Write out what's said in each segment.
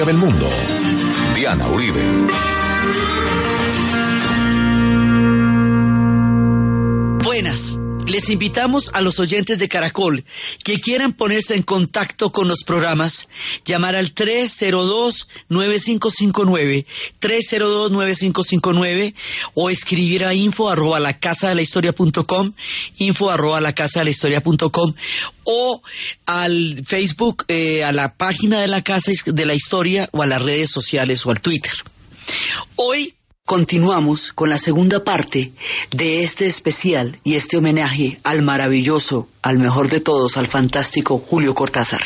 historia del mundo. Diana Uribe. Buenas. Les invitamos a los oyentes de Caracol que quieran ponerse en contacto con los programas, llamar al 302-9559, 302-9559 o escribir a info arroba la casa de la historia punto com, info arroba la casa de la historia punto com o al Facebook, eh, a la página de la casa de la historia o a las redes sociales o al Twitter. Hoy Continuamos con la segunda parte de este especial y este homenaje al maravilloso, al mejor de todos, al fantástico Julio Cortázar.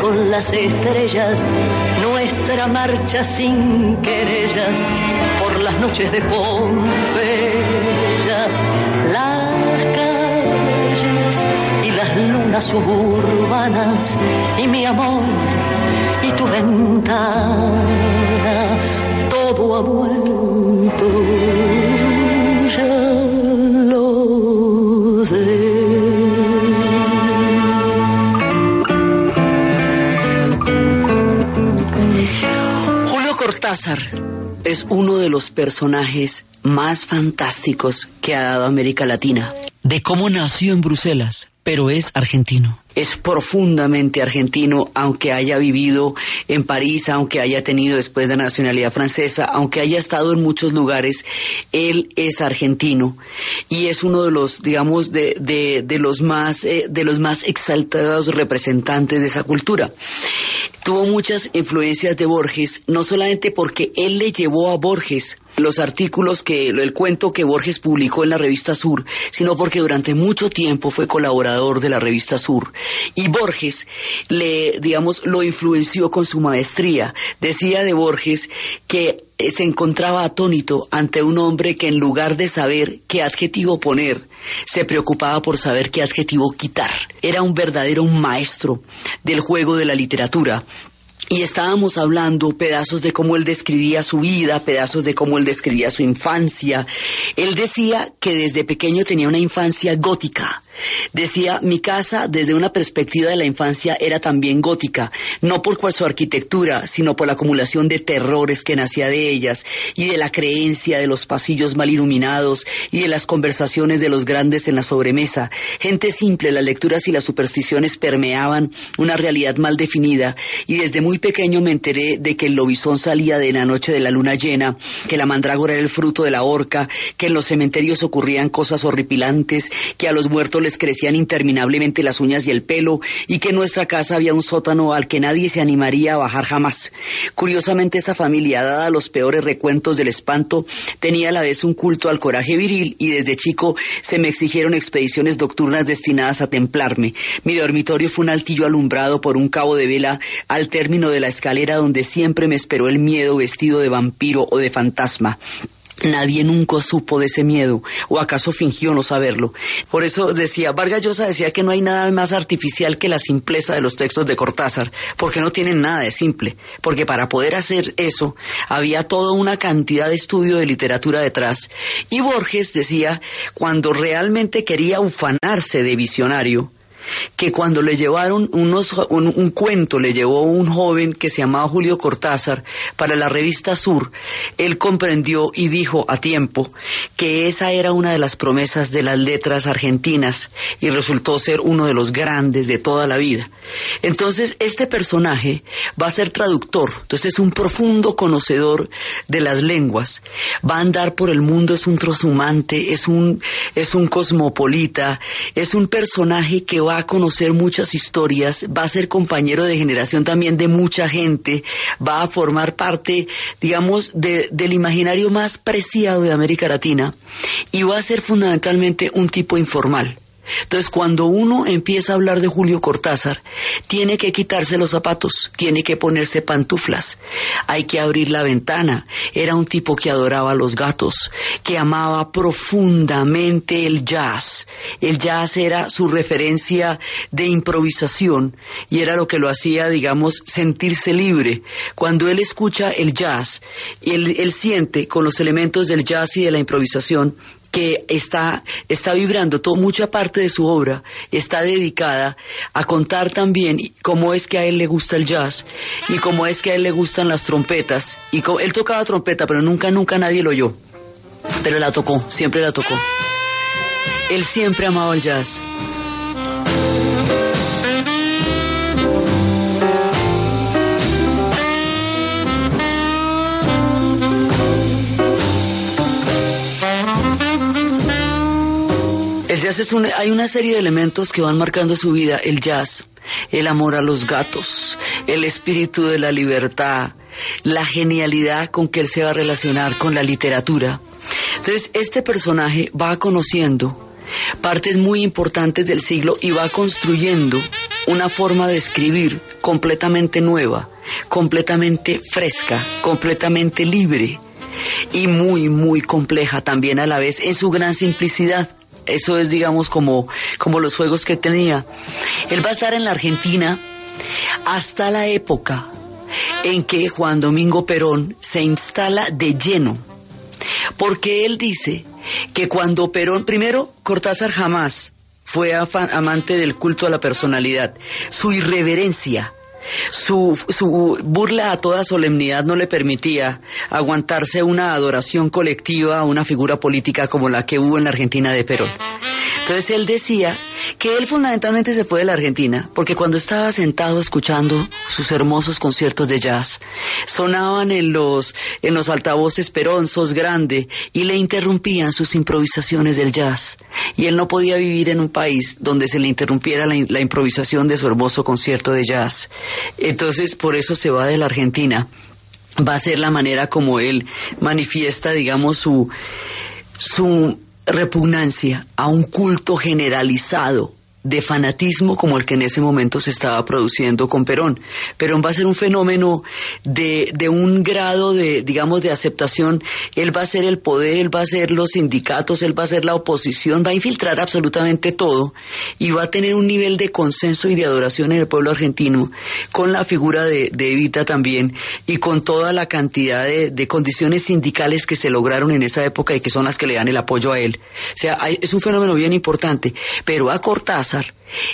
Con las estrellas nuestra marcha sin querellas por las noches de Pompeya. Las calles y las lunas suburbanas y mi amor y tu ventana, todo ha muerto. Cortázar es uno de los personajes más fantásticos que ha dado América Latina. De cómo nació en Bruselas, pero es argentino es profundamente argentino, aunque haya vivido en París, aunque haya tenido después de nacionalidad francesa, aunque haya estado en muchos lugares, él es argentino y es uno de los, digamos, de, de, los más, eh, de los más exaltados representantes de esa cultura. Tuvo muchas influencias de Borges, no solamente porque él le llevó a Borges los artículos que, el cuento que Borges publicó en la revista Sur, sino porque durante mucho tiempo fue colaborador de la revista Sur. Y Borges le, digamos, lo influenció con su maestría. Decía de Borges que eh, se encontraba atónito ante un hombre que en lugar de saber qué adjetivo poner, se preocupaba por saber qué adjetivo quitar. Era un verdadero maestro del juego de la literatura y estábamos hablando pedazos de cómo él describía su vida, pedazos de cómo él describía su infancia. Él decía que desde pequeño tenía una infancia gótica. Decía, mi casa desde una perspectiva de la infancia era también gótica, no por su arquitectura, sino por la acumulación de terrores que nacía de ellas y de la creencia de los pasillos mal iluminados y de las conversaciones de los grandes en la sobremesa. Gente simple, las lecturas y las supersticiones permeaban una realidad mal definida y desde muy pequeño me enteré de que el lobizón salía de la noche de la luna llena, que la mandrágora era el fruto de la horca, que en los cementerios ocurrían cosas horripilantes, que a los muertos les crecían interminablemente las uñas y el pelo, y que en nuestra casa había un sótano al que nadie se animaría a bajar jamás. Curiosamente esa familia, dada los peores recuentos del espanto, tenía a la vez un culto al coraje viril y desde chico se me exigieron expediciones nocturnas destinadas a templarme. Mi dormitorio fue un altillo alumbrado por un cabo de vela al término de la escalera donde siempre me esperó el miedo vestido de vampiro o de fantasma. Nadie nunca supo de ese miedo, o acaso fingió no saberlo. Por eso decía, Vargas Llosa decía que no hay nada más artificial que la simpleza de los textos de Cortázar, porque no tienen nada de simple, porque para poder hacer eso había toda una cantidad de estudio de literatura detrás. Y Borges decía, cuando realmente quería ufanarse de visionario, que cuando le llevaron unos, un, cuento, le llevó un joven que se llamaba Julio Cortázar para la revista Sur, él comprendió y dijo a tiempo que esa era una de las promesas de las letras argentinas y resultó ser uno de los grandes de toda la vida. Entonces, este personaje va a ser traductor, entonces es un profundo conocedor de las lenguas, va a andar por el mundo, es un troshumante, es un, es un cosmopolita, es un personaje que va a conocer muchas historias, va a ser compañero de generación también de mucha gente, va a formar parte, digamos, del imaginario más preciado de América Latina y va a ser fundamentalmente un tipo informal Entonces, cuando uno empieza a hablar de Julio Cortázar, tiene que quitarse los zapatos, tiene que ponerse pantuflas, hay que abrir la ventana. Era un tipo que adoraba los gatos, que amaba profundamente el jazz. El jazz era su referencia de improvisación y era lo que lo hacía, digamos, sentirse libre. Cuando él escucha el jazz, él, él siente con los elementos del jazz y de la improvisación que está, está vibrando, todo, mucha parte de su obra está dedicada a contar también cómo es que a él le gusta el jazz y cómo es que a él le gustan las trompetas. Y él tocaba trompeta, pero nunca, nunca nadie lo oyó. Pero la tocó, siempre la tocó. Él siempre amaba el jazz. Hay una serie de elementos que van marcando su vida. El jazz, el amor a los gatos, el espíritu de la libertad, la genialidad con que él se va a relacionar con la literatura. Entonces, este personaje va conociendo partes muy importantes del siglo y va construyendo una forma de escribir completamente nueva, completamente fresca, completamente libre y muy, muy compleja también a la vez en su gran simplicidad. Eso es, digamos, como, como los juegos que tenía. Él va a estar en la Argentina hasta la época en que Juan Domingo Perón se instala de lleno. Porque él dice que cuando Perón, primero, Cortázar jamás fue amante del culto a la personalidad. Su irreverencia, su, su, burla a toda solemnidad no le permitía aguantarse una adoración colectiva a una figura política como la que hubo en la Argentina de Perón. Entonces él decía que él fundamentalmente se fue de la Argentina porque cuando estaba sentado escuchando sus hermosos conciertos de jazz, sonaban en los, en los altavoces peronzos grande y le interrumpían sus improvisaciones del jazz. Y él no podía vivir en un país donde se le interrumpiera la, la improvisación de su hermoso concierto de jazz. Entonces por eso se va de la Argentina. Va a ser la manera como él manifiesta, digamos, su, su repugnancia a un culto generalizado de fanatismo como el que en ese momento se estaba produciendo con Perón. Perón va a ser un fenómeno de, de, un grado de, digamos, de aceptación. Él va a ser el poder, él va a ser los sindicatos, él va a ser la oposición, va a infiltrar absolutamente todo y va a tener un nivel de consenso y de adoración en el pueblo argentino con la figura de, Evita también y con toda la cantidad de, de, condiciones sindicales que se lograron en esa época y que son las que le dan el apoyo a él. O sea, es un fenómeno bien importante, pero a Cortázar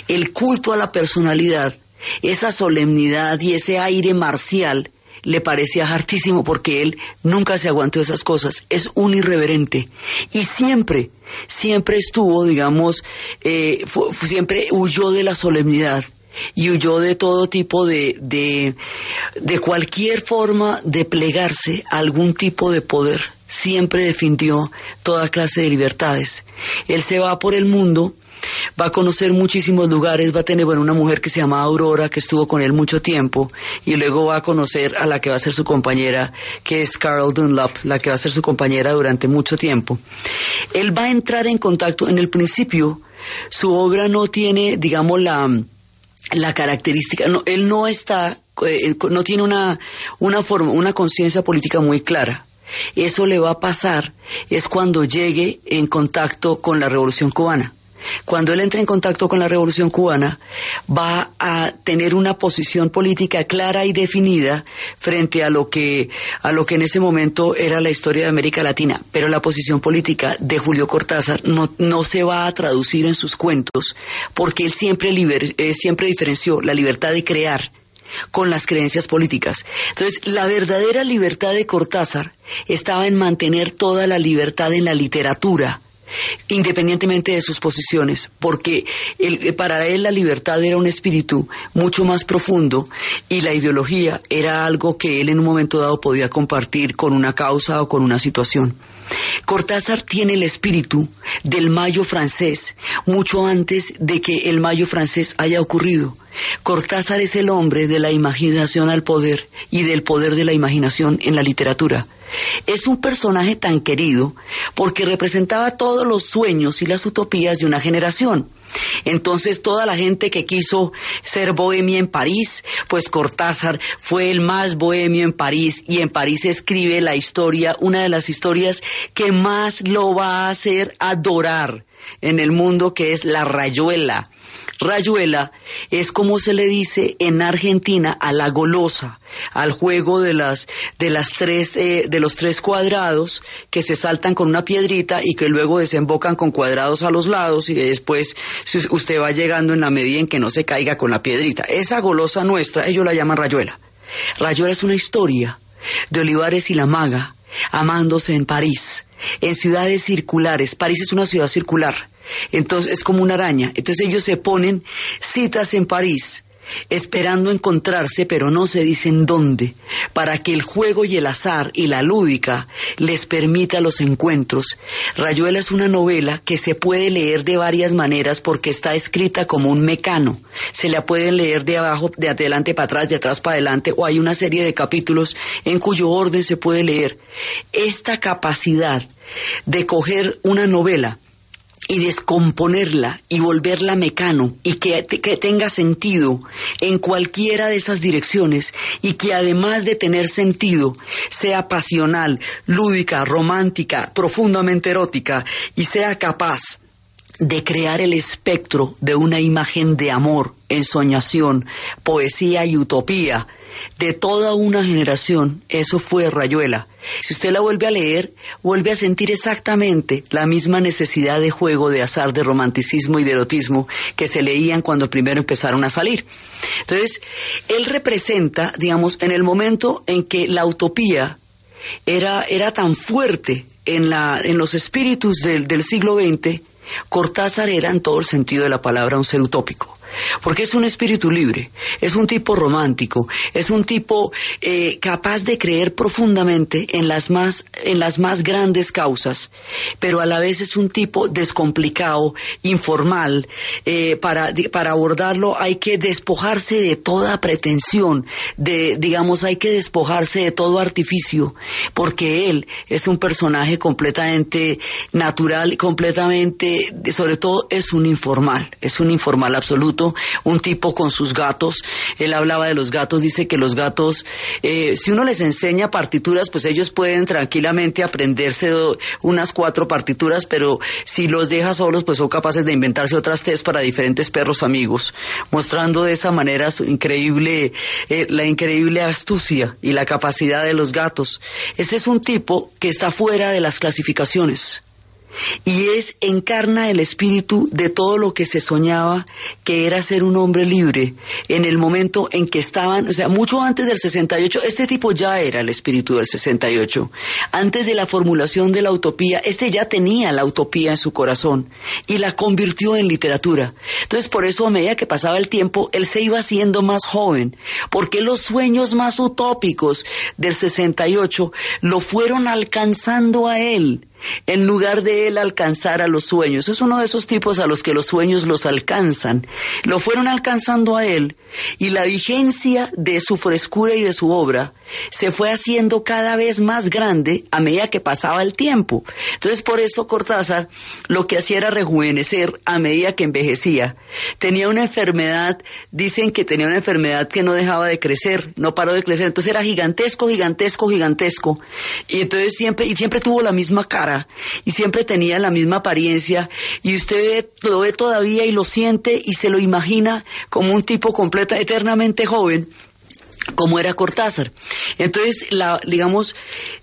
el culto a la personalidad, esa solemnidad y ese aire marcial le parecía hartísimo porque él nunca se aguantó esas cosas, es un irreverente y siempre, siempre estuvo, digamos, eh, siempre huyó de la solemnidad y huyó de todo tipo de, de, de cualquier forma de plegarse a algún tipo de poder. Siempre defendió toda clase de libertades. Él se va por el mundo va a conocer muchísimos lugares, va a tener bueno, una mujer que se llama Aurora, que estuvo con él mucho tiempo, y luego va a conocer a la que va a ser su compañera, que es Carol Dunlop, la que va a ser su compañera durante mucho tiempo. Él va a entrar en contacto, en el principio, su obra no tiene, digamos, la, la característica, no, él no está, eh, no tiene una, una forma, una conciencia política muy clara. Eso le va a pasar es cuando llegue en contacto con la revolución cubana. Cuando él entre en contacto con la revolución cubana, va a tener una posición política clara y definida frente a lo que, a lo que en ese momento era la historia de América Latina. Pero la posición política de Julio Cortázar no, no se va a traducir en sus cuentos porque él siempre, eh, siempre diferenció la libertad de crear con las creencias políticas. Entonces, la verdadera libertad de Cortázar estaba en mantener toda la libertad en la literatura, independientemente de sus posiciones, porque eh, para él la libertad era un espíritu mucho más profundo y la ideología era algo que él en un momento dado podía compartir con una causa o con una situación. Cortázar tiene el espíritu del mayo francés mucho antes de que el mayo francés haya ocurrido. Cortázar es el hombre de la imaginación al poder y del poder de la imaginación en la literatura. Es un personaje tan querido porque representaba todos los sueños y las utopías de una generación. Entonces toda la gente que quiso ser bohemia en París, pues Cortázar fue el más bohemio en París y en París escribe la historia, una de las historias que más lo va a hacer adorar en el mundo, que es La Rayuela. Rayuela es como se le dice en Argentina a la golosa, al juego de las de las tres eh, de los tres cuadrados que se saltan con una piedrita y que luego desembocan con cuadrados a los lados y después usted va llegando en la medida en que no se caiga con la piedrita. Esa golosa nuestra, ellos la llaman Rayuela. Rayuela es una historia de Olivares y la maga amándose en París, en ciudades circulares. París es una ciudad circular entonces es como una araña. Entonces ellos se ponen citas en París esperando encontrarse, pero no se dicen dónde, para que el juego y el azar y la lúdica les permita los encuentros. Rayuela es una novela que se puede leer de varias maneras porque está escrita como un mecano. Se la puede leer de abajo, de adelante para atrás, de atrás para adelante, o hay una serie de capítulos en cuyo orden se puede leer. Esta capacidad de coger una novela y descomponerla y volverla mecano y que, que, tenga sentido en cualquiera de esas direcciones y que además de tener sentido sea pasional, lúdica, romántica, profundamente erótica y sea capaz de crear el espectro de una imagen de amor, ensoñación, poesía y utopía de toda una generación, eso fue Rayuela. Si usted la vuelve a leer, vuelve a sentir exactamente la misma necesidad de juego, de azar, de romanticismo y de erotismo que se leían cuando primero empezaron a salir. Entonces, él representa, digamos, en el momento en que la utopía era, era tan fuerte en, la, en los espíritus del, del siglo XX, Cortázar era en todo el sentido de la palabra un ser utópico porque es un espíritu libre, es un tipo romántico, es un tipo eh, capaz de creer profundamente en las más en las más grandes causas, pero a la vez es un tipo descomplicado, informal. Eh, para para abordarlo hay que despojarse de toda pretensión, de digamos hay que despojarse de todo artificio, porque él es un personaje completamente natural, completamente, sobre todo es un informal, es un informal absoluto un tipo con sus gatos. Él hablaba de los gatos, dice que los gatos, eh, si uno les enseña partituras, pues ellos pueden tranquilamente aprenderse unas cuatro partituras, pero si los deja solos, pues son capaces de inventarse otras test para diferentes perros amigos, mostrando de esa manera su increíble, eh, la increíble astucia y la capacidad de los gatos. Este es un tipo que está fuera de las clasificaciones y es encarna el espíritu de todo lo que se soñaba que era ser un hombre libre en el momento en que estaban, o sea, mucho antes del 68, este tipo ya era el espíritu del 68. Antes de la formulación de la utopía, este ya tenía la utopía en su corazón y la convirtió en literatura. Entonces, por eso a medida que pasaba el tiempo, él se iba haciendo más joven, porque los sueños más utópicos del 68 lo fueron alcanzando a él en lugar de él alcanzar a los sueños. Es uno de esos tipos a los que los sueños los alcanzan. Lo fueron alcanzando a él y la vigencia de su frescura y de su obra se fue haciendo cada vez más grande a medida que pasaba el tiempo. Entonces por eso Cortázar lo que hacía era rejuvenecer a medida que envejecía. Tenía una enfermedad, dicen que tenía una enfermedad que no dejaba de crecer, no paró de crecer, entonces era gigantesco, gigantesco, gigantesco. Y entonces siempre, y siempre tuvo la misma cara, y siempre tenía la misma apariencia, y usted lo ve todavía y lo siente y se lo imagina como un tipo completa, eternamente joven como era Cortázar. Entonces, la, digamos,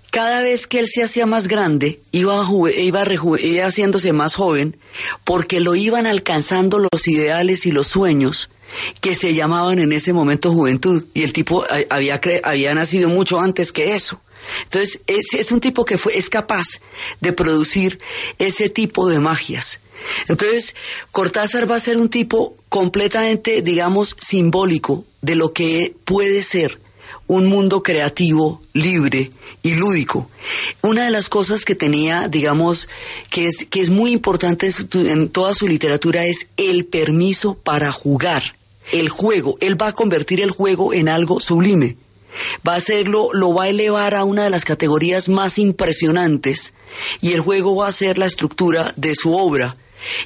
cada vez que él se hacía más grande, iba, iba, iba haciéndose más joven, porque lo iban alcanzando los ideales y los sueños que se llamaban en ese momento juventud. Y el tipo había, había nacido mucho antes que eso. Entonces, es, un tipo que fue, es capaz de producir ese tipo de magias. Entonces, Cortázar va a ser un tipo completamente, digamos, simbólico de lo que puede ser un mundo creativo, libre y lúdico. Una de las cosas que tenía, digamos, que es, que es muy importante en toda su literatura es el permiso para jugar, el juego. Él va a convertir el juego en algo sublime. Va a hacerlo, lo va a elevar a una de las categorías más impresionantes y el juego va a ser la estructura de su obra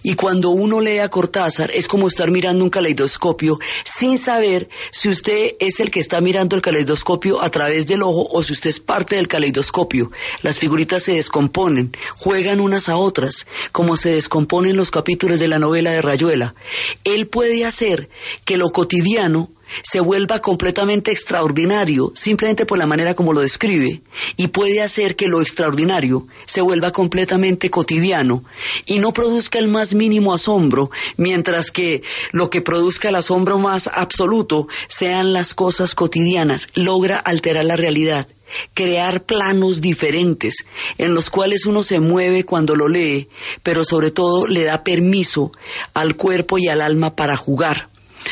Y cuando uno lee a Cortázar es como estar mirando un caleidoscopio sin saber si usted es el que está mirando el caleidoscopio a través del ojo o si usted es parte del caleidoscopio. Las figuritas se descomponen, juegan unas a otras, como se descomponen los capítulos de la novela de Rayuela. Él puede hacer que lo cotidiano se vuelva completamente extraordinario simplemente por la manera como lo describe y puede hacer que lo extraordinario se vuelva completamente cotidiano y no produzca el más mínimo asombro, mientras que lo que produzca el asombro más absoluto sean las cosas cotidianas, logra alterar la realidad crear planos diferentes en los cuales uno se mueve cuando lo lee, pero sobre todo le da permiso al cuerpo y al alma para jugar.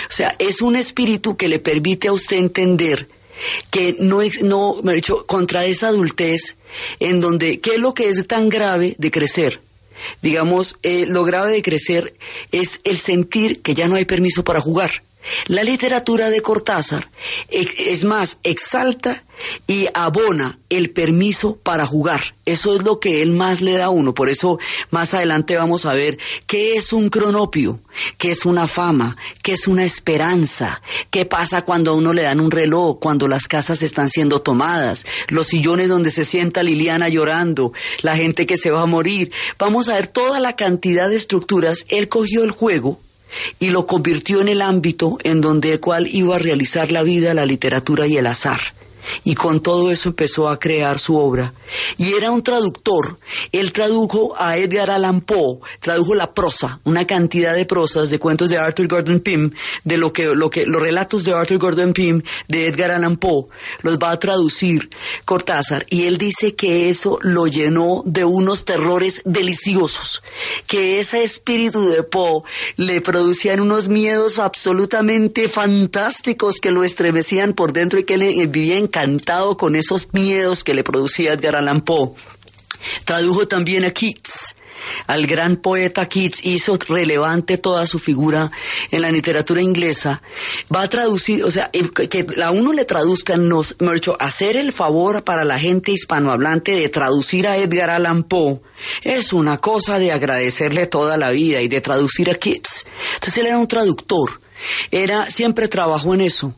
O sea, es un espíritu que le permite a usted entender que no, no me ha dicho, contra esa adultez, en donde, ¿qué es lo que es tan grave de crecer? Digamos, eh, lo grave de crecer es el sentir que ya no hay permiso para jugar. La literatura de Cortázar, es más, exalta y abona el permiso para jugar. Eso es lo que él más le da a uno. Por eso más adelante vamos a ver qué es un cronopio, qué es una fama, qué es una esperanza, qué pasa cuando a uno le dan un reloj, cuando las casas están siendo tomadas, los sillones donde se sienta Liliana llorando, la gente que se va a morir. Vamos a ver toda la cantidad de estructuras. Él cogió el juego y lo convirtió en el ámbito en donde el cual iba a realizar la vida, la literatura y el azar y con todo eso empezó a crear su obra. Y era un traductor. Él tradujo a Edgar Allan Poe, tradujo la prosa, una cantidad de prosas de cuentos de Arthur Gordon Pym, de lo que, lo que, los relatos de Arthur Gordon Pym, de Edgar Allan Poe, los va a traducir Cortázar. Y él dice que eso lo llenó de unos terrores deliciosos, que ese espíritu de Poe le producían unos miedos absolutamente fantásticos que lo estremecían por dentro y que él vivía en encantado con esos miedos que le producía Edgar Allan Poe. Tradujo también a Keats, al gran poeta Keats, hizo relevante toda su figura en la literatura inglesa, va a traducir, o sea, que a uno le traduzcan, nos, hecho, hacer el favor para la gente hispanohablante de traducir a Edgar Allan Poe, es una cosa de agradecerle toda la vida y de traducir a Keats. Entonces él era un traductor era, siempre trabajó en eso.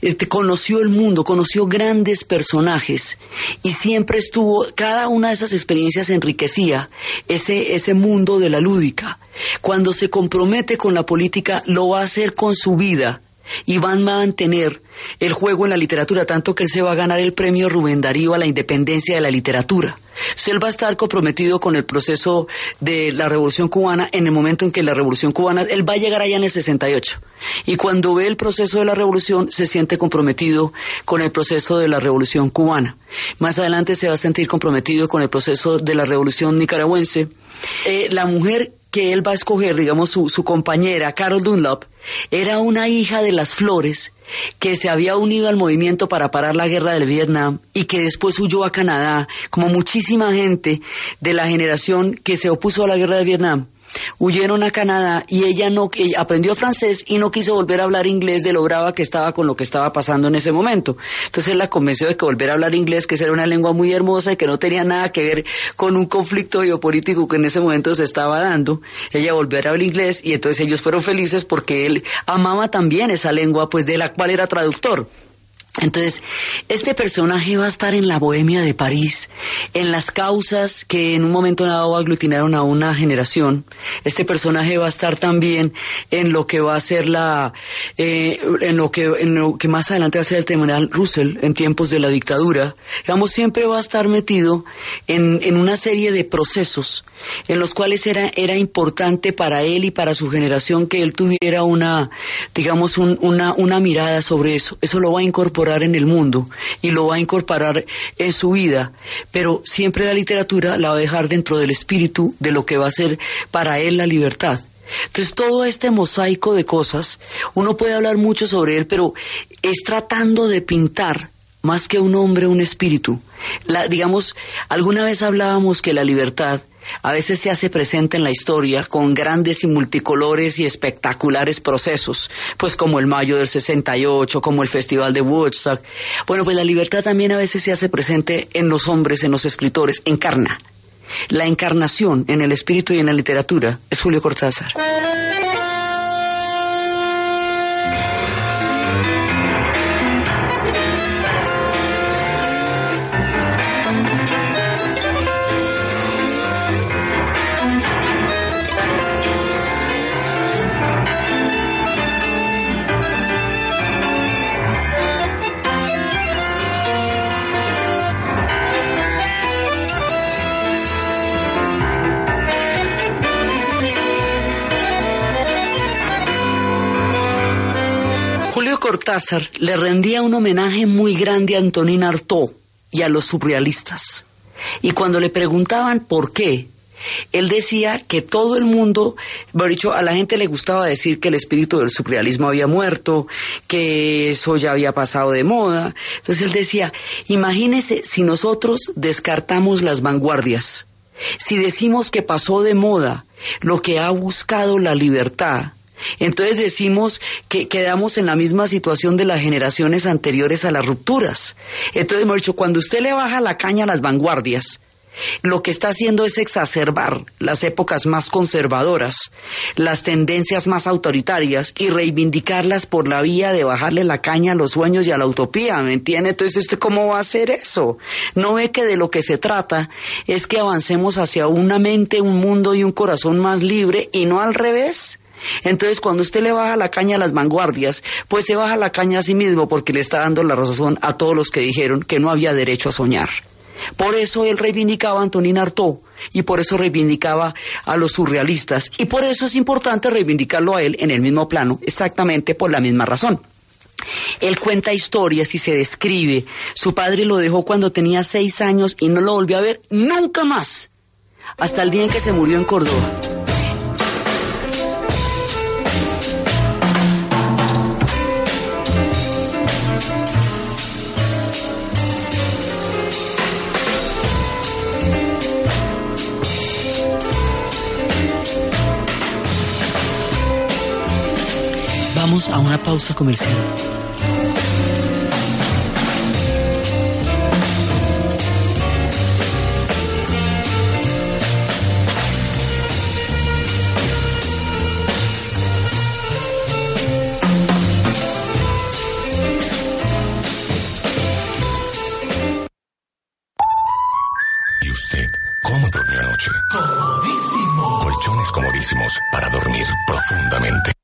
Este, conoció el mundo, conoció grandes personajes y siempre estuvo, cada una de esas experiencias enriquecía ese, ese mundo de la lúdica. Cuando se compromete con la política, lo va a hacer con su vida y van a mantener el juego en la literatura, tanto que él se va a ganar el premio Rubén Darío a la independencia de la literatura. él va a estar comprometido con el proceso de la Revolución Cubana en el momento en que la Revolución Cubana, él va a llegar allá en el 68. Y cuando ve el proceso de la Revolución, se siente comprometido con el proceso de la Revolución Cubana. Más adelante se va a sentir comprometido con el proceso de la Revolución Nicaragüense. Eh, la mujer que él va a escoger, digamos, su, su compañera, Carol Dunlop, era una hija de las flores que se había unido al movimiento para parar la guerra del Vietnam y que después huyó a Canadá, como muchísima gente de la generación que se opuso a la guerra del Vietnam huyeron a Canadá y ella no aprendió francés y no quiso volver a hablar inglés de lo brava que estaba con lo que estaba pasando en ese momento. Entonces la convenció de que volver a hablar inglés, que era una lengua muy hermosa y que no tenía nada que ver con un conflicto geopolítico que en ese momento se estaba dando. Ella volvió a hablar inglés y entonces ellos fueron felices porque él amaba también esa lengua, pues de la cual era traductor. Entonces, este personaje va a estar en la bohemia de París, en las causas que en un momento dado aglutinaron a una generación. Este personaje va a estar también en lo que va a ser la, eh, en lo que, en lo que más adelante va a ser el tribunal Russell en tiempos de la dictadura. Digamos, siempre va a estar metido en, en una serie de procesos en los cuales era, era importante para él y para su generación que él tuviera una, digamos, una, una mirada sobre eso. Eso lo va a incorporar en el mundo y lo va a incorporar en su vida, pero siempre la literatura la va a dejar dentro del espíritu de lo que va a ser para él la libertad. Entonces todo este mosaico de cosas, uno puede hablar mucho sobre él, pero es tratando de pintar más que un hombre, un espíritu. La, digamos, alguna vez hablábamos que la libertad a veces se hace presente en la historia con grandes y multicolores y espectaculares procesos, pues como el Mayo del 68, como el Festival de Woodstock. Bueno, pues la libertad también a veces se hace presente en los hombres, en los escritores, encarna. La encarnación en el espíritu y en la literatura es Julio Cortázar. Cortázar le rendía un homenaje muy grande a Antonín Artaud y a los surrealistas. Y cuando le preguntaban por qué, él decía que todo el mundo, por dicho, a la gente le gustaba decir que el espíritu del surrealismo había muerto, que eso ya había pasado de moda. Entonces él decía, imagínese si nosotros descartamos las vanguardias, si decimos que pasó de moda lo que ha buscado la libertad, entonces decimos que quedamos en la misma situación de las generaciones anteriores a las rupturas. Entonces hemos dicho, cuando usted le baja la caña a las vanguardias, lo que está haciendo es exacerbar las épocas más conservadoras, las tendencias más autoritarias y reivindicarlas por la vía de bajarle la caña a los sueños y a la utopía, ¿me entiende? Entonces, ¿usted cómo va a hacer eso? ¿No ve que de lo que se trata es que avancemos hacia una mente, un mundo y un corazón más libre y no al revés? Entonces, cuando usted le baja la caña a las vanguardias, pues se baja la caña a sí mismo porque le está dando la razón a todos los que dijeron que no había derecho a soñar. Por eso él reivindicaba a Antonín Artaud y por eso reivindicaba a los surrealistas y por eso es importante reivindicarlo a él en el mismo plano, exactamente por la misma razón. Él cuenta historias y se describe. Su padre lo dejó cuando tenía seis años y no lo volvió a ver nunca más, hasta el día en que se murió en Córdoba. A una pausa comercial. ¿Y usted cómo anoche? Comodísimo. Colchones comodísimos para dormir profundamente.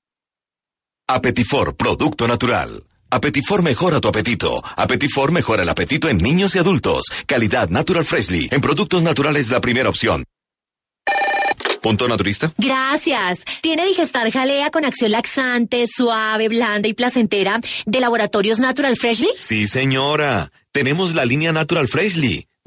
Apetifor, producto natural. Apetifor mejora tu apetito. Apetifor mejora el apetito en niños y adultos. Calidad Natural Freshly. En productos naturales la primera opción. ¿Punto naturista? Gracias. ¿Tiene Digestar Jalea con acción laxante, suave, blanda y placentera de Laboratorios Natural Freshly? Sí, señora. Tenemos la línea Natural Freshly.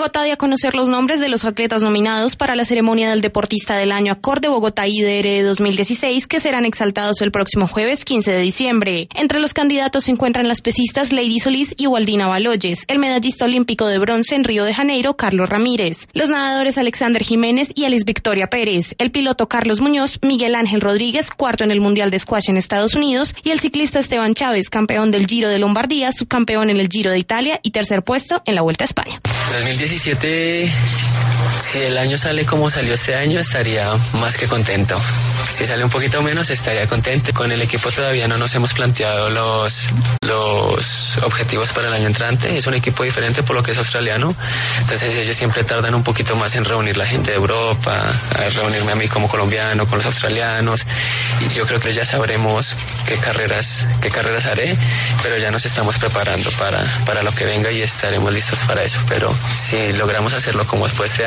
Bogotá dio a conocer los nombres de los atletas nominados para la ceremonia del Deportista del Año Acorde Bogotá IDR 2016 que serán exaltados el próximo jueves 15 de diciembre. Entre los candidatos se encuentran las pesistas Lady Solís y Waldina Baloyes, el medallista olímpico de bronce en Río de Janeiro Carlos Ramírez, los nadadores Alexander Jiménez y Alice Victoria Pérez, el piloto Carlos Muñoz, Miguel Ángel Rodríguez, cuarto en el Mundial de Squash en Estados Unidos y el ciclista Esteban Chávez, campeón del Giro de Lombardía, subcampeón en el Giro de Italia y tercer puesto en la Vuelta a España. 2017, si el año sale como salió este año, estaría más que contento. Si sale un poquito menos, estaría contento. Con el equipo todavía no nos hemos planteado los, los objetivos para el año entrante. Es un equipo diferente por lo que es australiano. Entonces ellos siempre tardan un poquito más en reunir la gente de Europa, reunirme a mí como colombiano, con los australianos. Y yo creo que ya sabremos qué carreras, qué carreras haré, pero ya nos estamos preparando para, para lo que venga y estaremos listos para eso. Pero si logramos hacerlo como fue este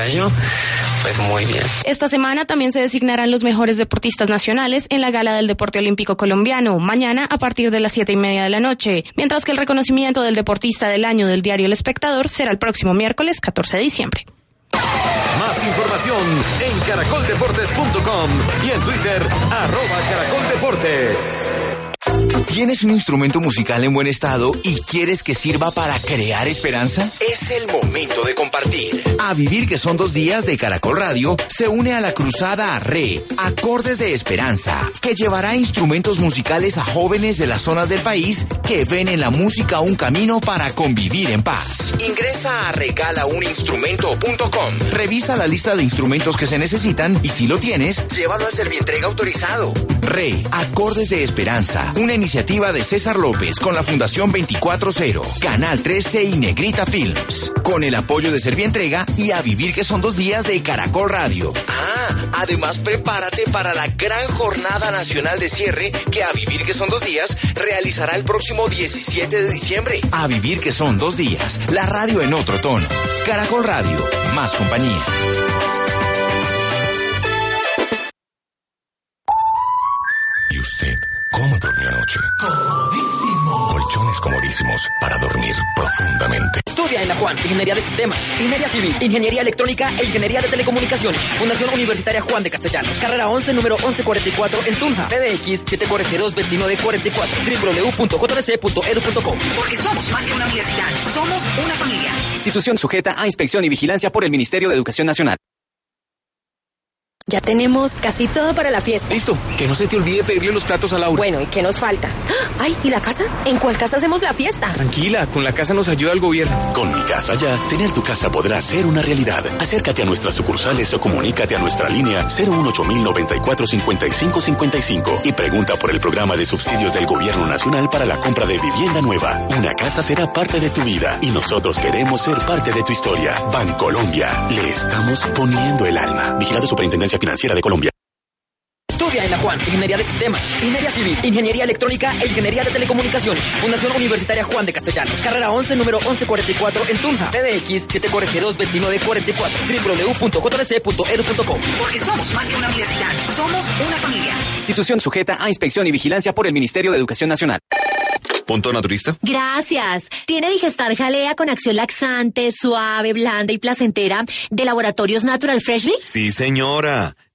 pues muy bien. Esta semana también se designarán los mejores deportistas nacionales en la Gala del Deporte Olímpico Colombiano, mañana a partir de las siete y media de la noche, mientras que el reconocimiento del deportista del año del diario El Espectador será el próximo miércoles 14 de diciembre. Más información en caracoldeportes.com y en Twitter, arroba caracoldeportes. ¿Tienes un instrumento musical en buen estado y quieres que sirva para crear esperanza? Es el momento de compartir. A Vivir que son dos días de Caracol Radio se une a la cruzada RE, Acordes de Esperanza, que llevará instrumentos musicales a jóvenes de las zonas del país que ven en la música un camino para convivir en paz. Ingresa a regalauninstrumento.com. Revisa la lista de instrumentos que se necesitan y si lo tienes, llévalo al servientrega autorizado. RE, Acordes de Esperanza, una iniciativa de César López con la Fundación 240, Canal 13 y Negrita Films. Con el apoyo de Servientrega y a vivir que son dos días de Caracol Radio. Ah, además prepárate para la gran jornada nacional de cierre que a vivir que son dos días realizará el próximo 17 de diciembre. A vivir que son dos días, la radio en otro tono. Caracol Radio, más compañía. ¿Y usted cómo durmió anoche? Comodísimo. Colchones comodísimos para dormir profundamente. Estudia en la Juan, Ingeniería de Sistemas, Ingeniería Civil, Ingeniería Electrónica e Ingeniería de Telecomunicaciones. Fundación Universitaria Juan de Castellanos, carrera 11, número 1144 en Tunja, PBX 742-2944, www.jrc.edu.com. Porque somos más que una universidad, somos una familia. Institución sujeta a inspección y vigilancia por el Ministerio de Educación Nacional. Ya tenemos casi todo para la fiesta. Listo, que no se te olvide pedirle los platos a Laura. Bueno, ¿y qué nos falta? Ay, ¿y la casa? ¿En cuál casa hacemos la fiesta? Tranquila, con la casa nos ayuda el gobierno. Con mi casa ya, tener tu casa podrá ser una realidad. Acércate a nuestras sucursales o comunícate a nuestra línea 018 94 55 55 y pregunta por el programa de subsidios del gobierno nacional para la compra de vivienda nueva. Una casa será parte de tu vida y nosotros queremos ser parte de tu historia. Bancolombia, le estamos poniendo el alma. Vigilado Superintendencia Financiera de Colombia. Estudia en la Juan, Ingeniería de Sistemas, Ingeniería Civil, Ingeniería Electrónica e Ingeniería de Telecomunicaciones. Fundación Universitaria Juan de Castellanos, carrera 11, número 1144 en Tunja, PBX 742-2944, www.jrc.edu.com. Porque somos más que una universidad, somos una familia. Institución sujeta a inspección y vigilancia por el Ministerio de Educación Nacional. ¿Punto naturista? Gracias. ¿Tiene Digestar Jalea con acción laxante, suave, blanda y placentera de Laboratorios Natural Freshly? Sí, señora.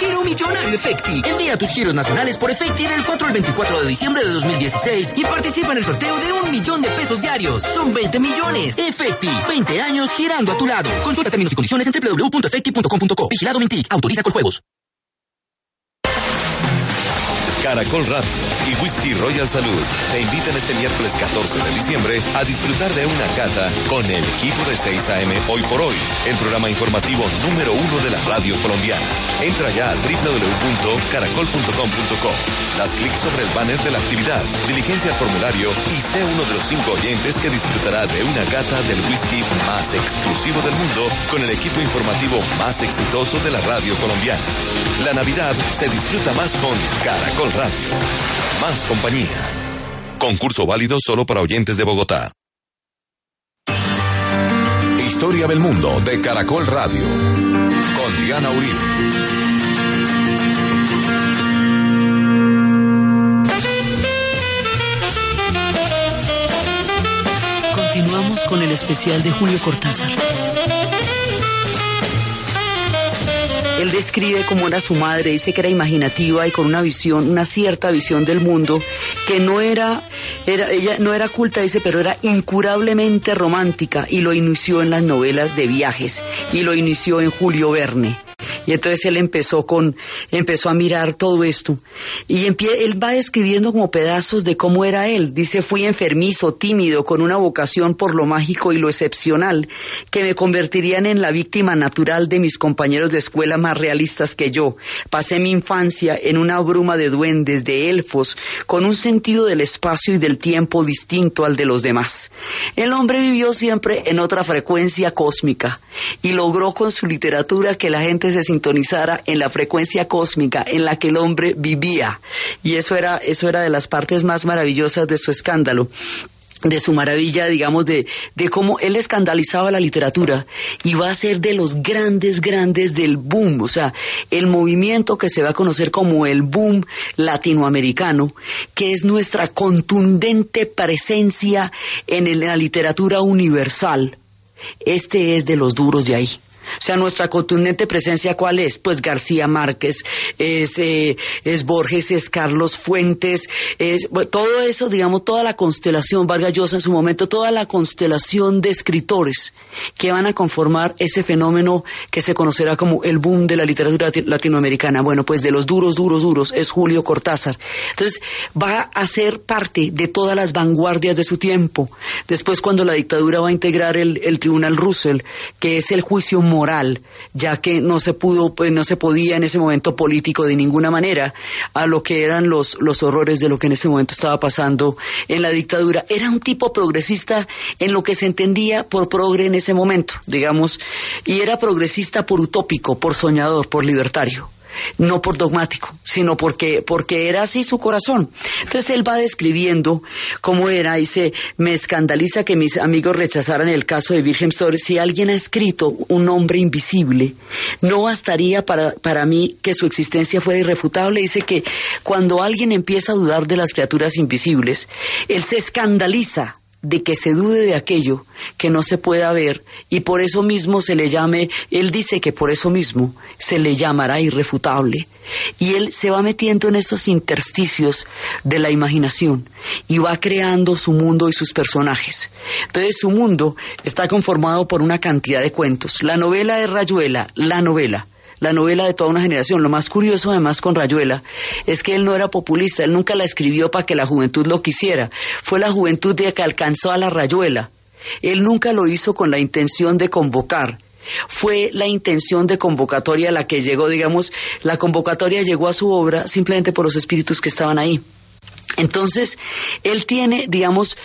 Giro Millonario Efecti. Envía tus giros nacionales por Efecti del 4 al 24 de diciembre de 2016 y participa en el sorteo de un millón de pesos diarios. Son 20 millones. Efecti, 20 años girando a tu lado. Consulta términos y condiciones en www.efecti.com.co. Vigilado Mintic. Autoriza con juegos. Caracol Radio y Whisky Royal Salud te invitan este miércoles 14 de diciembre a disfrutar de una cata con el equipo de 6 AM Hoy por Hoy, el programa informativo número uno de la radio colombiana. Entra ya a www.caracol.com.co. Das clic sobre el banner de la actividad, diligencia el formulario y sé uno de los cinco oyentes que disfrutará de una cata del whisky más exclusivo del mundo con el equipo informativo más exitoso de la radio colombiana. La Navidad se disfruta más con Caracol Radio. Más compañía. Concurso válido solo para oyentes de Bogotá. Historia del mundo de Caracol Radio. Con Diana Uribe. Continuamos con el especial de Julio Cortázar. Él describe cómo era su madre, dice que era imaginativa y con una visión, una cierta visión del mundo, que no era, era, ella no era culta, dice, pero era incurablemente romántica y lo inició en las novelas de viajes y lo inició en Julio Verne. Y entonces él empezó con, empezó a mirar todo esto. Y él va describiendo como pedazos de cómo era él. Dice, fui enfermizo, tímido, con una vocación por lo mágico y lo excepcional, que me convertirían en la víctima natural de mis compañeros de escuela más realistas que yo. Pasé mi infancia en una bruma de duendes, de elfos, con un sentido del espacio y del tiempo distinto al de los demás. El hombre vivió siempre en otra frecuencia cósmica y logró con su literatura que la gente se sintiera en la frecuencia cósmica en la que el hombre vivía. Y eso era, eso era de las partes más maravillosas de su escándalo de su maravilla, digamos, de, de cómo él escandalizaba la literatura y va a ser de los grandes, grandes del boom, o sea, el movimiento que se va a conocer como el boom latinoamericano, que es nuestra contundente presencia en la literatura universal. Este es de los duros de ahí. O sea, nuestra contundente presencia, ¿cuál es? Pues García Márquez, es, eh, es Borges, es Carlos Fuentes, es todo eso, digamos, toda la constelación, Vargas Llosa en su momento, toda la constelación de escritores que van a conformar ese fenómeno que se conocerá como el boom de la literatura latinoamericana. Bueno, pues de los duros, duros, duros es Julio Cortázar. Entonces, va a ser parte de todas las vanguardias de su tiempo. Después, cuando la dictadura va a integrar el, el Tribunal Russell, que es el juicio moral, moral, ya que no se pudo, pues no se podía en ese momento político de ninguna manera a lo que eran los, los horrores de lo que en ese momento estaba pasando en la dictadura. Era un tipo progresista en lo que se entendía por progre en ese momento, digamos, y era progresista por utópico, por soñador, por libertario no por dogmático, sino porque, porque era así su corazón. Entonces él va describiendo cómo era, dice, me escandaliza que mis amigos rechazaran el caso de Virgen Story. Si alguien ha escrito un nombre invisible, no bastaría para, para mí que su existencia fuera irrefutable. Dice que cuando alguien empieza a dudar de las criaturas invisibles, él se escandaliza de que se dude de aquello que no se pueda ver y por eso mismo se le llame, él dice que por eso mismo se le llamará irrefutable y él se va metiendo en esos intersticios de la imaginación y va creando su mundo y sus personajes. Entonces su mundo está conformado por una cantidad de cuentos. La novela de Rayuela, la novela, la novela de toda una generación. Lo más curioso además con Rayuela es que él no era populista, él nunca la escribió para que la juventud lo quisiera. Fue la juventud de que alcanzó a la Rayuela. Él nunca lo hizo con la intención de convocar. Fue la intención de convocatoria la que llegó, digamos, la convocatoria llegó a su obra simplemente por los espíritus que estaban ahí. Entonces, él tiene, digamos,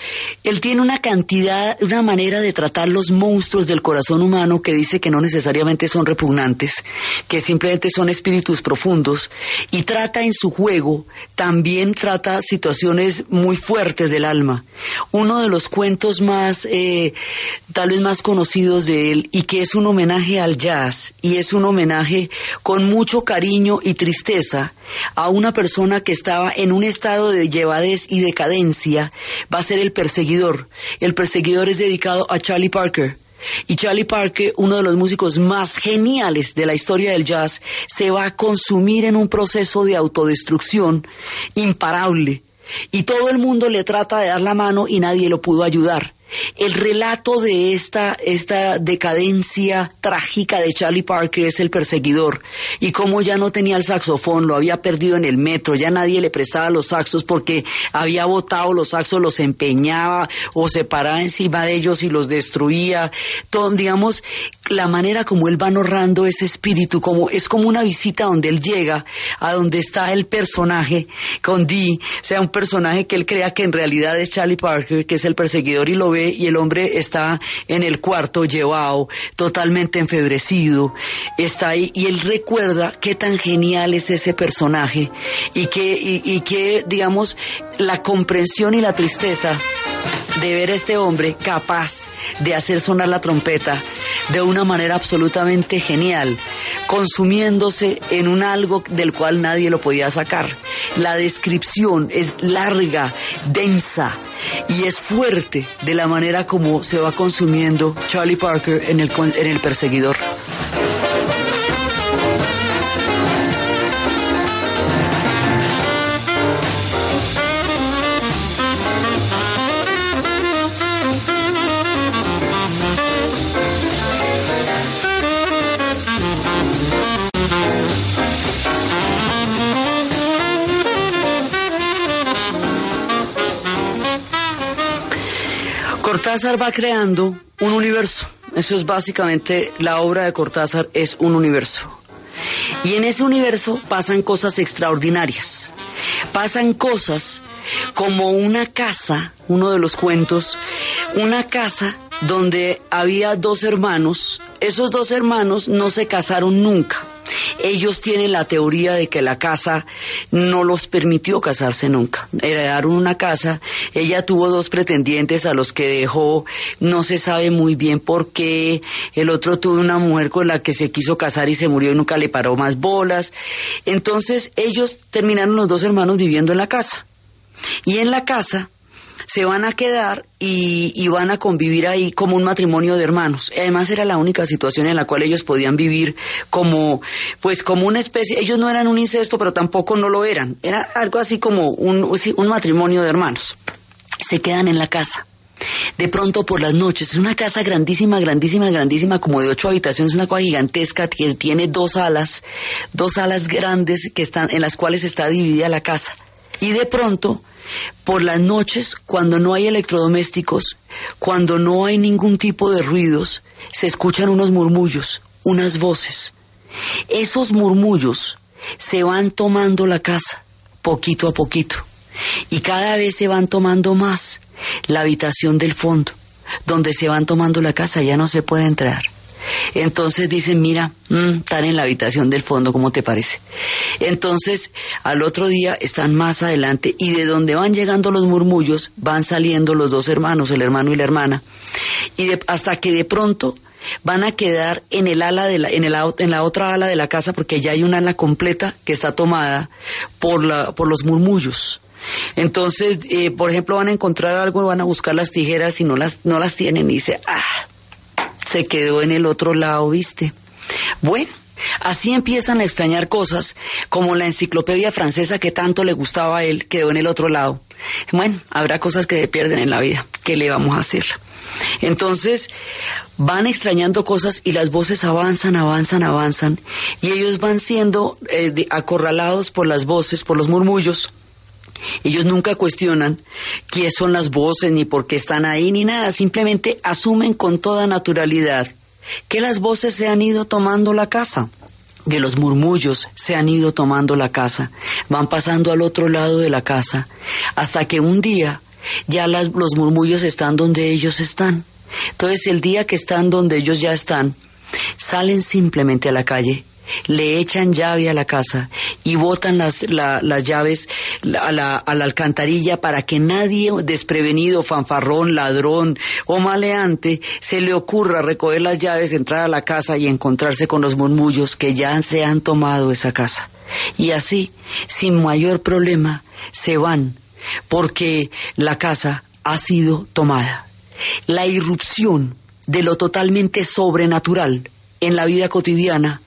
él tiene una cantidad, una manera de tratar los monstruos del corazón humano que dice que no necesariamente son repugnantes, que simplemente son espíritus profundos, y trata en su juego, también trata situaciones muy fuertes del alma. Uno de los cuentos más, eh, tal vez más conocidos de él, y que es un homenaje al jazz, y es un homenaje con mucho cariño y tristeza a una persona que estaba en un estado de y decadencia va a ser el perseguidor. El perseguidor es dedicado a Charlie Parker. Y Charlie Parker, uno de los músicos más geniales de la historia del jazz, se va a consumir en un proceso de autodestrucción imparable. Y todo el mundo le trata de dar la mano y nadie lo pudo ayudar. El relato de esta, esta decadencia trágica de Charlie Parker es el perseguidor y cómo ya no tenía el saxofón, lo había perdido en el metro, ya nadie le prestaba los saxos porque había botado los saxos, los empeñaba o se paraba encima de ellos y los destruía. Todo, digamos, la manera como él va narrando ese espíritu, como es como una visita donde él llega a donde está el personaje con Dee, sea un personaje que él crea que en realidad es Charlie Parker, que es el perseguidor y lo ve y el hombre está en el cuarto llevado, totalmente enfebrecido, está ahí y él recuerda qué tan genial es ese personaje y que, y, que digamos, la comprensión y la tristeza de ver a este hombre capaz de hacer sonar la trompeta de una manera absolutamente genial, consumiéndose en un algo del cual nadie lo podía sacar. La descripción es larga, densa, y es fuerte de la manera como se va consumiendo Charlie Parker en el, en el perseguidor. Cortázar va creando un universo. Eso es básicamente la obra de Cortázar, es un universo. Y en ese universo pasan cosas extraordinarias. Pasan cosas como una casa, uno de los cuentos, una casa donde había dos hermanos. Esos dos hermanos no se casaron nunca. Ellos tienen la teoría de que la casa no los permitió casarse nunca. Heredaron una casa, ella tuvo dos pretendientes a los que dejó, no se sabe muy bien por qué, el otro tuvo una mujer con la que se quiso casar y se murió y nunca le paró más bolas. Entonces ellos terminaron los dos hermanos viviendo en la casa. Y en la casa se van a quedar y, van a convivir ahí como un matrimonio de hermanos. Además era la única situación en la cual ellos podían vivir como, pues como una especie, ellos no eran un incesto, pero tampoco no lo eran. Era algo así como un, un matrimonio de hermanos. Se quedan en la casa. De pronto por las noches, es una casa grandísima, grandísima, grandísima, como de ocho habitaciones, una cosa gigantesca que tiene dos alas, dos alas grandes que están, en las cuales está dividida la casa. Y de pronto por las noches, cuando no hay electrodomésticos, cuando no hay ningún tipo de ruidos, se escuchan unos murmullos, unas voces. Esos murmullos se van tomando la casa, poquito a poquito, y cada vez se van tomando más la habitación del fondo, donde se van tomando la casa, ya no se puede entrar. Entonces dicen, mira, mm, están en la habitación del fondo, ¿cómo te parece? Entonces, al otro día están más adelante y de donde van llegando los murmullos van saliendo los dos hermanos, el hermano y la hermana. Y hasta que de pronto van a quedar en el ala de la, en, el, en la otra ala de la casa porque ya hay una ala completa que está tomada por, la, por los murmullos. Entonces, eh, por ejemplo, van a encontrar algo, van a buscar las tijeras y no las, no las tienen y dice, ah, se quedó en el otro lado, ¿viste? Bueno, Así empiezan a extrañar cosas, como la enciclopedia francesa que tanto le gustaba a él, quedó en el otro lado. Bueno, habrá cosas que se pierden en la vida, ¿qué le vamos a hacer? Entonces, van extrañando cosas y las voces avanzan, avanzan, avanzan, y ellos van siendo eh, acorralados por las voces, por los murmullos, ellos nunca cuestionan quiénes son las voces, ni por qué están ahí, ni nada. Simplemente asumen con toda naturalidad que las voces se han ido tomando la casa, que los murmullos se han ido tomando la casa, van pasando al otro lado de la casa, hasta que un día ya los murmullos están donde ellos están. Entonces el día que están donde ellos ya están, salen simplemente a la calle le echan llave a la casa y botan las, las llaves a la, a la, alcantarilla para que nadie desprevenido, fanfarrón, ladrón o maleante se le ocurra recoger las llaves, entrar a la casa y encontrarse con los murmullos que ya se han tomado esa casa. Y así, sin mayor problema, se van porque la casa ha sido tomada. La irrupción de lo totalmente sobrenatural en la vida cotidiana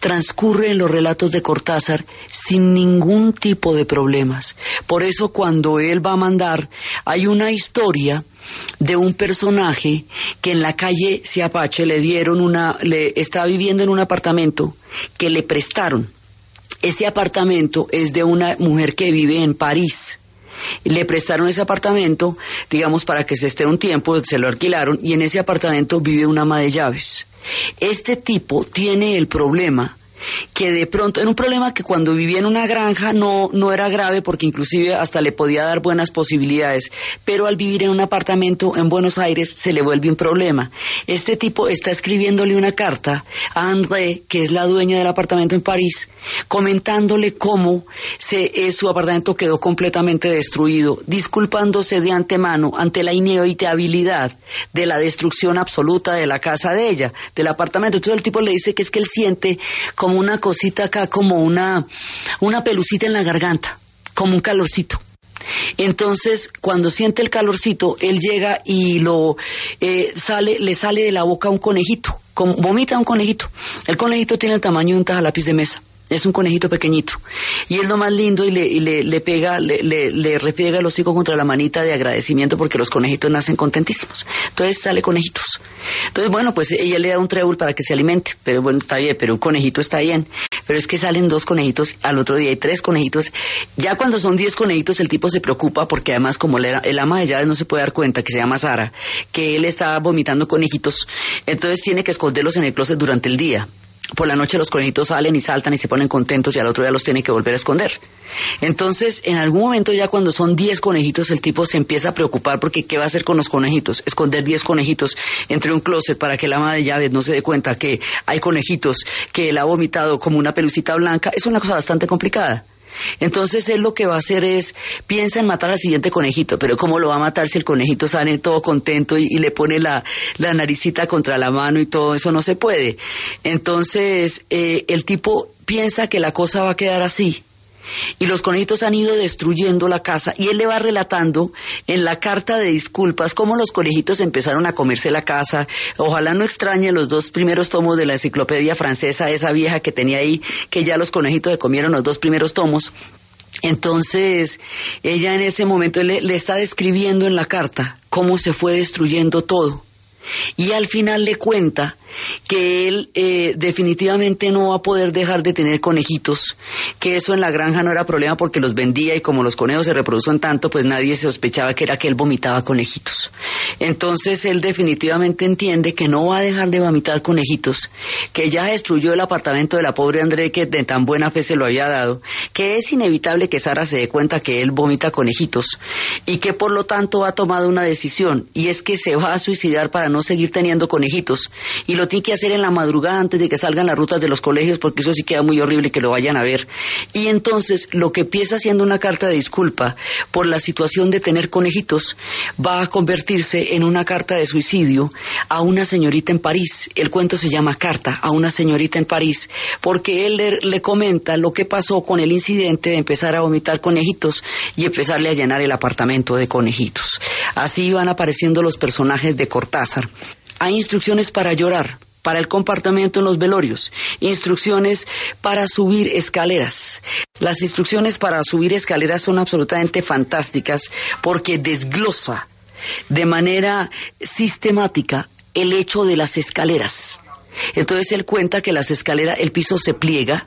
transcurre en los relatos de Cortázar sin ningún tipo de problemas. Por eso cuando él va a mandar, hay una historia de un personaje que en la calle Siapache le dieron una, le estaba viviendo en un apartamento que le prestaron. Ese apartamento es de una mujer que vive en París. Le prestaron ese apartamento, digamos, para que se esté un tiempo, se lo alquilaron, y en ese apartamento vive una ama de llaves. Este tipo tiene el problema que de pronto, en un problema que cuando vivía en una granja no, no era grave porque inclusive hasta le podía dar buenas posibilidades, pero al vivir en un apartamento en Buenos Aires se le vuelve un problema. Este tipo está escribiéndole una carta a André, que es la dueña del apartamento en París, comentándole cómo se, eh, su apartamento quedó completamente destruido, disculpándose de antemano ante la inevitabilidad de la destrucción absoluta de la casa de ella, del apartamento. Entonces el tipo le dice que es que él siente como una cosita acá, como una, una pelucita en la garganta, como un calorcito. Entonces, cuando siente el calorcito, él llega y lo eh, sale, le sale de la boca un conejito, vomita un conejito. El conejito tiene el tamaño de un tajalápiz de mesa. Es un conejito pequeñito. Y es lo más lindo y le, le, pega, le, le, refiega el hocico contra la manita de agradecimiento porque los conejitos nacen contentísimos. Entonces sale conejitos. Entonces, bueno, pues ella le da un trébol para que se alimente. Pero bueno, está bien, pero un conejito está bien. Pero es que salen dos conejitos, al otro día hay tres conejitos. Ya cuando son diez conejitos, el tipo se preocupa porque además, como el ama de llaves no se puede dar cuenta, que se llama Sara, que él está vomitando conejitos, entonces tiene que esconderlos en el closet durante el día por la noche los conejitos salen y saltan y se ponen contentos y al otro día los tiene que volver a esconder. Entonces, en algún momento ya cuando son 10 conejitos, el tipo se empieza a preocupar porque ¿qué va a hacer con los conejitos? Esconder 10 conejitos entre un closet para que la ama de llaves no se dé cuenta que hay conejitos que él ha vomitado como una pelucita blanca, es una cosa bastante complicada. Entonces él lo que va a hacer es, piensa en matar al siguiente conejito, pero ¿cómo lo va a matar si el conejito sale todo contento y, le pone la, la, naricita contra la mano y todo eso? No se puede. Entonces eh, el tipo piensa que la cosa va a quedar así y los conejitos han ido destruyendo la casa y él le va relatando en la carta de disculpas cómo los conejitos empezaron a comerse la casa. Ojalá no extrañe los dos primeros tomos de la enciclopedia francesa, esa vieja que tenía ahí, que ya los conejitos se comieron los dos primeros tomos. Entonces, ella en ese momento le, le está describiendo en la carta cómo se fue destruyendo todo. Y al final le cuenta que él eh, definitivamente no va a poder dejar de tener conejitos, que eso en la granja no era problema porque los vendía y como los conejos se reproducen tanto, pues nadie se sospechaba que era que él vomitaba conejitos. Entonces él definitivamente entiende que no va a dejar de vomitar conejitos, que ya destruyó el apartamento de la pobre André que de tan buena fe se lo había dado, que es inevitable que Sara se dé cuenta que él vomita conejitos y que por lo tanto ha tomado una decisión y es que se va a suicidar para no seguir teniendo conejitos y lo tiene que hacer en la madrugada antes de que salgan las rutas de los colegios, porque eso sí queda muy horrible que lo vayan a ver. Y entonces lo que empieza siendo una carta de disculpa por la situación de tener conejitos va a convertirse en una carta de suicidio a una señorita en París. El cuento se llama Carta a una señorita en París, porque él le, le comenta lo que pasó con el incidente de empezar a vomitar conejitos y empezarle a llenar el apartamento de conejitos. Así van apareciendo los personajes de Cortázar. Hay instrucciones para llorar, para el comportamiento en los velorios, instrucciones para subir escaleras. Las instrucciones para subir escaleras son absolutamente fantásticas porque desglosa de manera sistemática el hecho de las escaleras. Entonces él cuenta que las escaleras, el piso se pliega,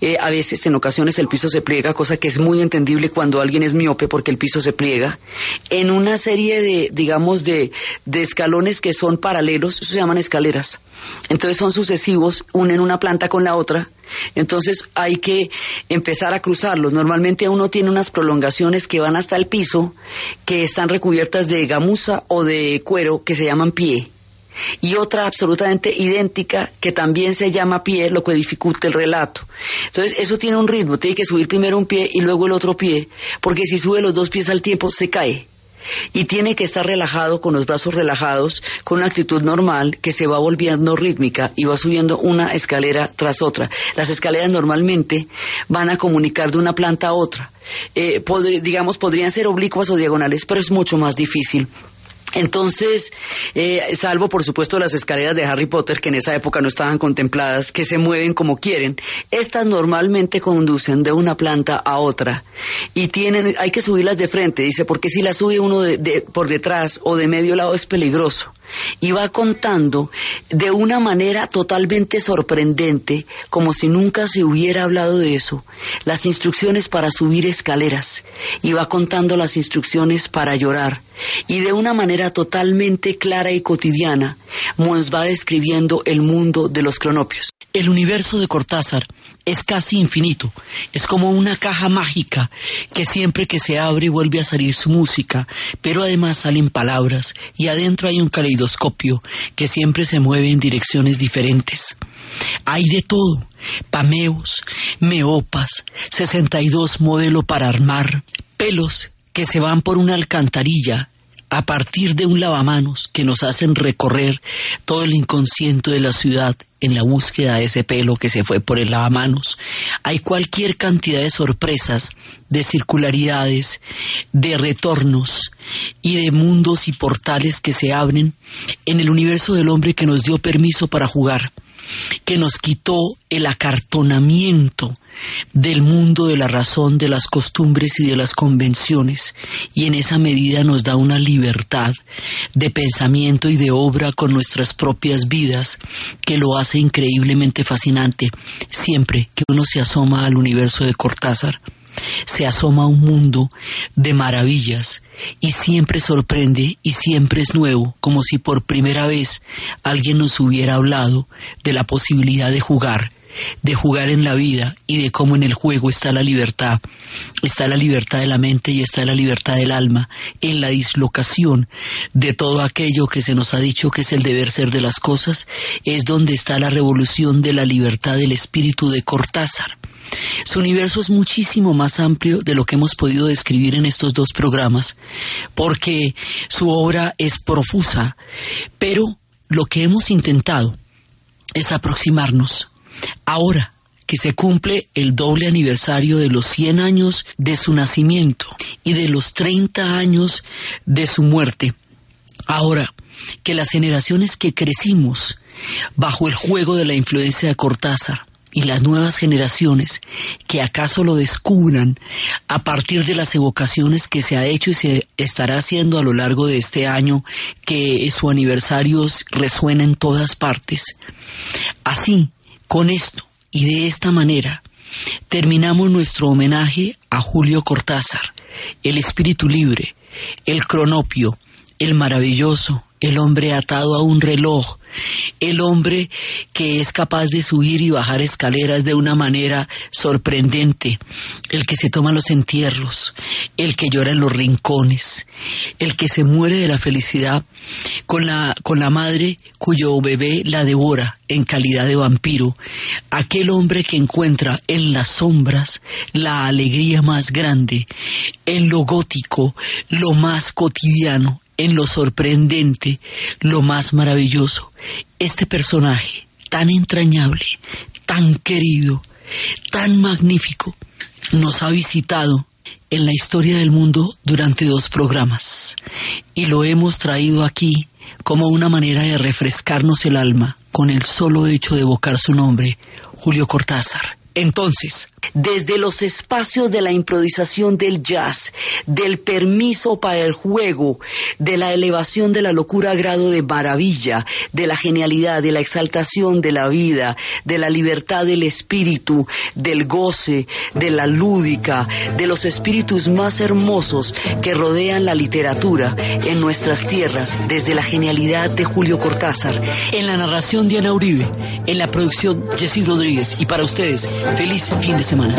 eh, a veces, en ocasiones, el piso se pliega, cosa que es muy entendible cuando alguien es miope porque el piso se pliega. En una serie de, digamos, de, de escalones que son paralelos, eso se llaman escaleras. Entonces son sucesivos, unen una planta con la otra. Entonces hay que empezar a cruzarlos. Normalmente uno tiene unas prolongaciones que van hasta el piso, que están recubiertas de gamuza o de cuero, que se llaman pie y otra absolutamente idéntica que también se llama pie, lo que dificulta el relato. Entonces, eso tiene un ritmo, tiene que subir primero un pie y luego el otro pie, porque si sube los dos pies al tiempo se cae. Y tiene que estar relajado, con los brazos relajados, con una actitud normal que se va volviendo rítmica y va subiendo una escalera tras otra. Las escaleras normalmente van a comunicar de una planta a otra. Eh, digamos, podrían ser oblicuas o diagonales, pero es mucho más difícil entonces, eh, salvo por supuesto las escaleras de Harry Potter, que en esa época no estaban contempladas, que se mueven como quieren, estas normalmente conducen de una planta a otra y tienen, hay que subirlas de frente, dice, porque si las sube uno de, por detrás o de medio lado es peligroso y va contando de una manera totalmente sorprendente, como si nunca se hubiera hablado de eso, las instrucciones para subir escaleras y va contando las instrucciones para llorar y de una manera totalmente clara y cotidiana nos va describiendo el mundo de los cronopios. El universo de Cortázar es casi infinito, es como una caja mágica que siempre que se abre vuelve a salir su música, pero además salen palabras y adentro hay un caleidoscopio que siempre se mueve en direcciones diferentes. Hay de todo, pameos, meopas, 62 modelo para armar, pelos que se van por una alcantarilla a partir de un lavamanos que nos hacen recorrer todo el inconsciente de la ciudad en la búsqueda de ese pelo que se fue por el lavamanos. Hay cualquier cantidad de sorpresas, de circularidades, de retornos y de mundos y portales que se abren en el universo del hombre que nos dio permiso para jugar que nos quitó el acartonamiento del mundo de la razón, de las costumbres y de las convenciones, y en esa medida nos da una libertad de pensamiento y de obra con nuestras propias vidas que lo hace increíblemente fascinante siempre que uno se asoma al universo de Cortázar. Se asoma un mundo de maravillas y siempre sorprende y siempre es nuevo, como si por primera vez alguien nos hubiera hablado de la posibilidad de jugar de jugar en la vida y de cómo en el juego está la libertad. Está la libertad de la mente y está la libertad del alma, en la dislocación de todo aquello que se nos ha dicho que es el deber ser de las cosas, es donde está la revolución de la libertad del espíritu de Cortázar. Su universo es muchísimo más amplio de lo que hemos podido describir en estos dos programas, porque su obra es profusa, pero lo que hemos intentado es aproximarnos. Ahora que se cumple el doble aniversario de los 100 años de su nacimiento y de los 30 años de su muerte, ahora que las generaciones que crecimos bajo el juego de la influencia de Cortázar y las nuevas generaciones que acaso lo descubran a partir de las evocaciones que se ha hecho y se estará haciendo a lo largo de este año que su aniversario resuena en todas partes. Así, con esto y de esta manera terminamos nuestro homenaje a Julio Cortázar, el espíritu libre, el cronopio, el maravilloso, el hombre atado a un reloj, el hombre que es capaz de subir y bajar escaleras de una manera sorprendente, el que se toma los entierros, el que llora en los rincones, el que se muere de la felicidad con la, con la madre cuyo bebé la devora en calidad de vampiro, aquel hombre que encuentra en las sombras la alegría más grande, en lo gótico, lo más cotidiano, en lo sorprendente, lo más maravilloso. Este personaje tan entrañable, tan querido, tan magnífico, nos ha visitado en la historia del mundo durante dos programas y lo hemos traído aquí como una manera de refrescarnos el alma con el solo hecho de evocar su nombre, Julio Cortázar. Entonces, desde los espacios de la improvisación del jazz, del permiso para el juego, de la elevación de la locura a grado de maravilla, de la genialidad, de la exaltación de la vida, de la libertad del espíritu, del goce, de la lúdica, de los espíritus más hermosos que rodean la literatura en nuestras tierras, desde la genialidad de Julio Cortázar, en la narración de Ana Uribe, en la producción Jessy Rodríguez. Y para ustedes, feliz fin de semana.